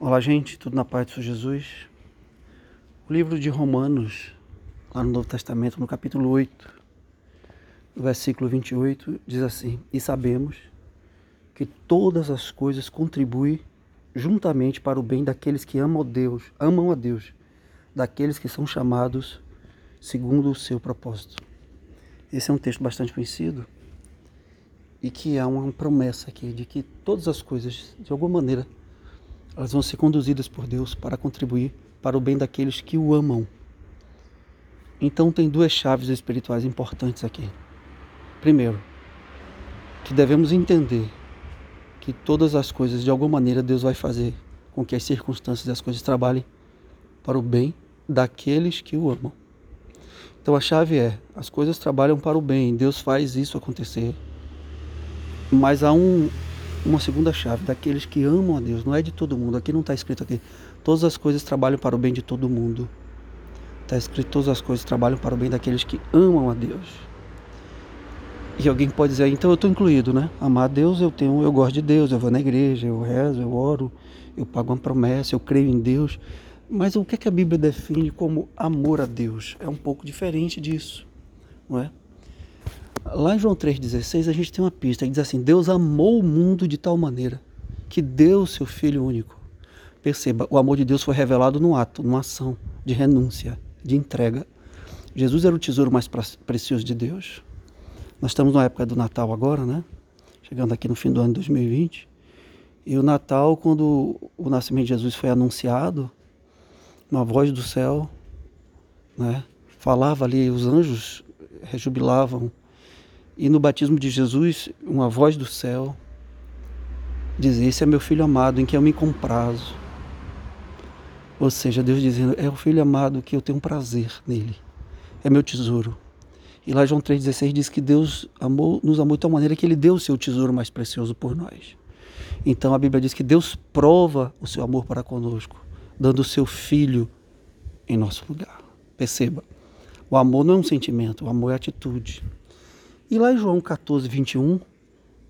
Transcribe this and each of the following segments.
Olá, gente, tudo na paz do Senhor Jesus? O livro de Romanos, lá no Novo Testamento, no capítulo 8, no versículo 28, diz assim: E sabemos que todas as coisas contribuem juntamente para o bem daqueles que amam a Deus, amam a Deus, daqueles que são chamados segundo o seu propósito. Esse é um texto bastante conhecido e que há uma promessa aqui de que todas as coisas, de alguma maneira, elas vão ser conduzidas por Deus para contribuir para o bem daqueles que o amam. Então tem duas chaves espirituais importantes aqui. Primeiro, que devemos entender que todas as coisas, de alguma maneira, Deus vai fazer com que as circunstâncias e as coisas trabalhem para o bem daqueles que o amam. Então a chave é: as coisas trabalham para o bem, Deus faz isso acontecer. Mas há um, uma segunda chave daqueles que amam a Deus, não é de todo mundo. Aqui não está escrito aqui. Todas as coisas trabalham para o bem de todo mundo. Está escrito todas as coisas trabalham para o bem daqueles que amam a Deus. E alguém pode dizer, então eu estou incluído, né? Amar a Deus, eu tenho, eu gosto de Deus, eu vou na igreja, eu rezo, eu oro, eu pago uma promessa, eu creio em Deus. Mas o que, é que a Bíblia define como amor a Deus? É um pouco diferente disso, não é? Lá em João 3,16 a gente tem uma pista que diz assim: Deus amou o mundo de tal maneira que deu o seu Filho único. Perceba, o amor de Deus foi revelado num ato, numa ação de renúncia, de entrega. Jesus era o tesouro mais precioso de Deus. Nós estamos na época do Natal agora, né? Chegando aqui no fim do ano de 2020. E o Natal, quando o nascimento de Jesus foi anunciado, uma voz do céu, né? Falava ali, os anjos rejubilavam e no batismo de Jesus, uma voz do céu dizia: Esse é meu filho amado, em quem eu me comprazo. Ou seja, Deus dizendo: É o filho amado que eu tenho prazer nele, é meu tesouro. E lá João 3,16 diz que Deus amou, nos amou de tal maneira que ele deu o seu tesouro mais precioso por nós. Então a Bíblia diz que Deus prova o seu amor para conosco, dando o seu filho em nosso lugar. Perceba, o amor não é um sentimento, o amor é atitude. E lá em João 14, 21,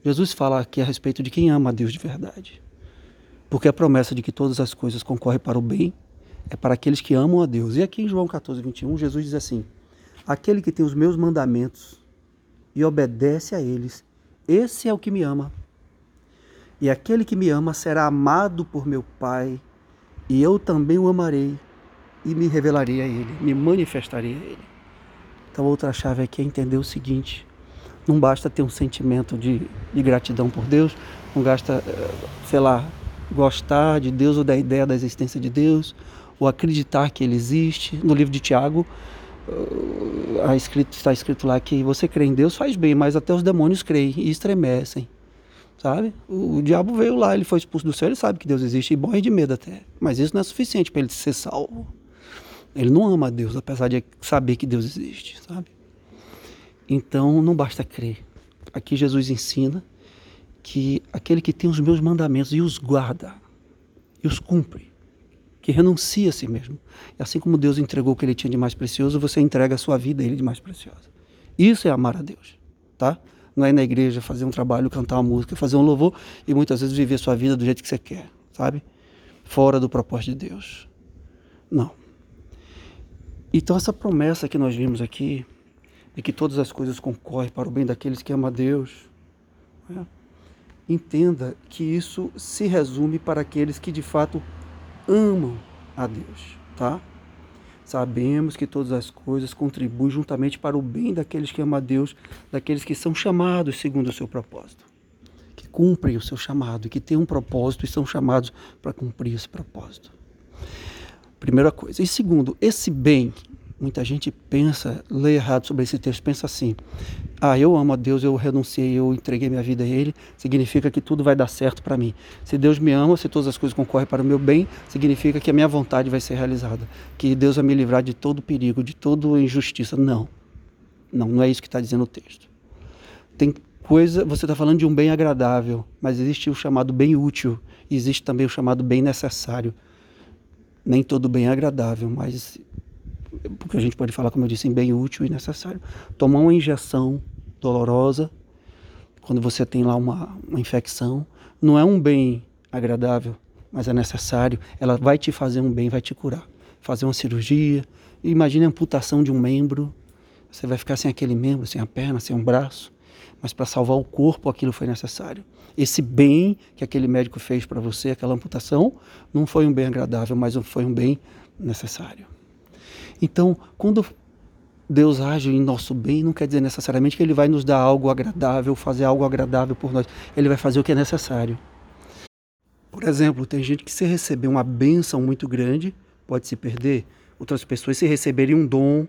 Jesus fala aqui a respeito de quem ama a Deus de verdade. Porque a promessa de que todas as coisas concorrem para o bem é para aqueles que amam a Deus. E aqui em João 14, 21, Jesus diz assim: Aquele que tem os meus mandamentos e obedece a eles, esse é o que me ama. E aquele que me ama será amado por meu Pai, e eu também o amarei e me revelarei a ele, me manifestarei a ele. Então, outra chave aqui é entender o seguinte: não basta ter um sentimento de, de gratidão por Deus, não basta, eh, sei lá, gostar de Deus ou da ideia da existência de Deus, ou acreditar que Ele existe. No livro de Tiago, uh, escrito, está escrito lá que você crê em Deus faz bem, mas até os demônios creem e estremecem. Sabe? O, o diabo veio lá, ele foi expulso do céu, ele sabe que Deus existe e morre de medo até. Mas isso não é suficiente para ele ser salvo. Ele não ama Deus, apesar de saber que Deus existe, sabe? Então não basta crer. Aqui Jesus ensina que aquele que tem os meus mandamentos e os guarda, e os cumpre, que renuncia a si mesmo. E assim como Deus entregou o que ele tinha de mais precioso, você entrega a sua vida a ele de mais preciosa. Isso é amar a Deus, tá? Não é ir na igreja fazer um trabalho, cantar uma música, fazer um louvor e muitas vezes viver a sua vida do jeito que você quer, sabe? Fora do propósito de Deus. Não. Então essa promessa que nós vimos aqui, e que todas as coisas concorrem para o bem daqueles que amam a Deus. Né? Entenda que isso se resume para aqueles que de fato amam a Deus, tá? Sabemos que todas as coisas contribuem juntamente para o bem daqueles que amam a Deus, daqueles que são chamados segundo o seu propósito, que cumprem o seu chamado, que têm um propósito e são chamados para cumprir esse propósito. Primeira coisa. E segundo, esse bem Muita gente pensa, lê errado sobre esse texto, pensa assim: ah, eu amo a Deus, eu renunciei, eu entreguei minha vida a Ele, significa que tudo vai dar certo para mim. Se Deus me ama, se todas as coisas concorrem para o meu bem, significa que a minha vontade vai ser realizada, que Deus vai me livrar de todo perigo, de toda injustiça. Não, não, não é isso que está dizendo o texto. Tem coisa, você está falando de um bem agradável, mas existe o chamado bem útil, existe também o chamado bem necessário. Nem todo bem é agradável, mas porque a gente pode falar, como eu disse, em bem útil e necessário. Tomar uma injeção dolorosa, quando você tem lá uma, uma infecção, não é um bem agradável, mas é necessário. Ela vai te fazer um bem, vai te curar. Fazer uma cirurgia. Imagine a amputação de um membro. Você vai ficar sem aquele membro, sem a perna, sem um braço. Mas para salvar o corpo, aquilo foi necessário. Esse bem que aquele médico fez para você, aquela amputação, não foi um bem agradável, mas foi um bem necessário. Então, quando Deus age em nosso bem, não quer dizer necessariamente que Ele vai nos dar algo agradável, fazer algo agradável por nós. Ele vai fazer o que é necessário. Por exemplo, tem gente que se receber uma bênção muito grande, pode se perder. Outras pessoas, se receberem um dom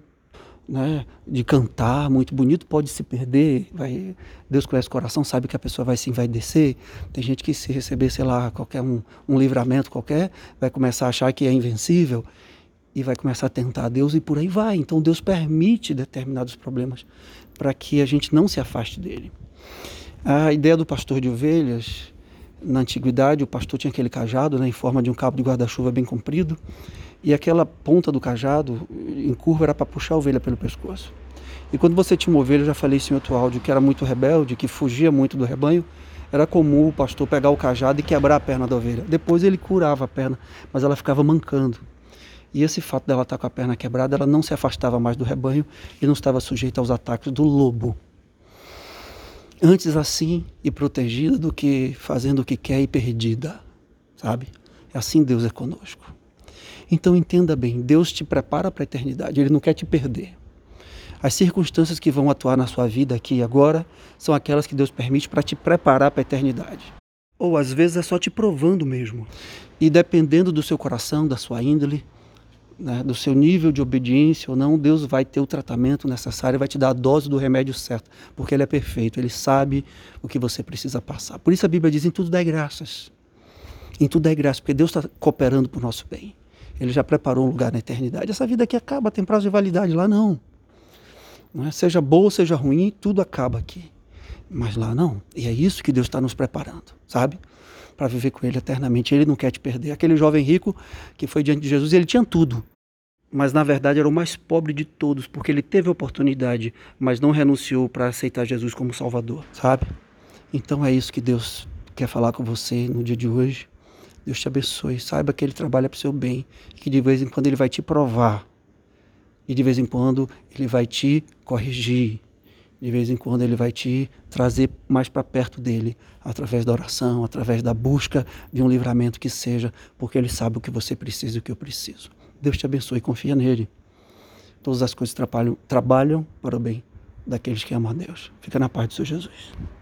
né, de cantar muito bonito, pode se perder. Vai, Deus conhece o coração, sabe que a pessoa vai se envaidecer. Tem gente que se receber, sei lá, qualquer um, um livramento qualquer, vai começar a achar que é invencível e vai começar a tentar a Deus e por aí vai. Então Deus permite determinados problemas para que a gente não se afaste dele. A ideia do pastor de ovelhas, na antiguidade, o pastor tinha aquele cajado né, em forma de um cabo de guarda-chuva bem comprido e aquela ponta do cajado em curva era para puxar a ovelha pelo pescoço. E quando você tinha uma ovelha, eu já falei isso em outro áudio, que era muito rebelde, que fugia muito do rebanho, era comum o pastor pegar o cajado e quebrar a perna da ovelha. Depois ele curava a perna, mas ela ficava mancando. E esse fato dela estar com a perna quebrada, ela não se afastava mais do rebanho e não estava sujeita aos ataques do lobo. Antes assim e protegida do que fazendo o que quer e perdida, sabe? É assim Deus é conosco. Então entenda bem, Deus te prepara para a eternidade, Ele não quer te perder. As circunstâncias que vão atuar na sua vida aqui e agora são aquelas que Deus permite para te preparar para a eternidade. Ou às vezes é só te provando mesmo. E dependendo do seu coração, da sua índole, né, do seu nível de obediência ou não, Deus vai ter o tratamento necessário, vai te dar a dose do remédio certo, porque Ele é perfeito, Ele sabe o que você precisa passar. Por isso a Bíblia diz: em tudo dá graças. Em tudo dá graças, porque Deus está cooperando para o nosso bem. Ele já preparou um lugar na eternidade. Essa vida aqui acaba, tem prazo de validade. Lá não. não é? Seja boa, seja ruim, tudo acaba aqui. Mas lá não. E é isso que Deus está nos preparando, sabe? Para viver com Ele eternamente. Ele não quer te perder. Aquele jovem rico que foi diante de Jesus, ele tinha tudo. Mas na verdade era o mais pobre de todos, porque ele teve oportunidade, mas não renunciou para aceitar Jesus como Salvador, sabe? Então é isso que Deus quer falar com você no dia de hoje. Deus te abençoe. Saiba que Ele trabalha para o seu bem. Que de vez em quando Ele vai te provar. E de vez em quando Ele vai te corrigir. De vez em quando Ele vai te trazer mais para perto dele. Através da oração, através da busca de um livramento que seja. Porque Ele sabe o que você precisa e o que eu preciso. Deus te abençoe. Confia nele. Todas as coisas trabalham, trabalham para o bem daqueles que amam a Deus. Fica na paz do Senhor Jesus.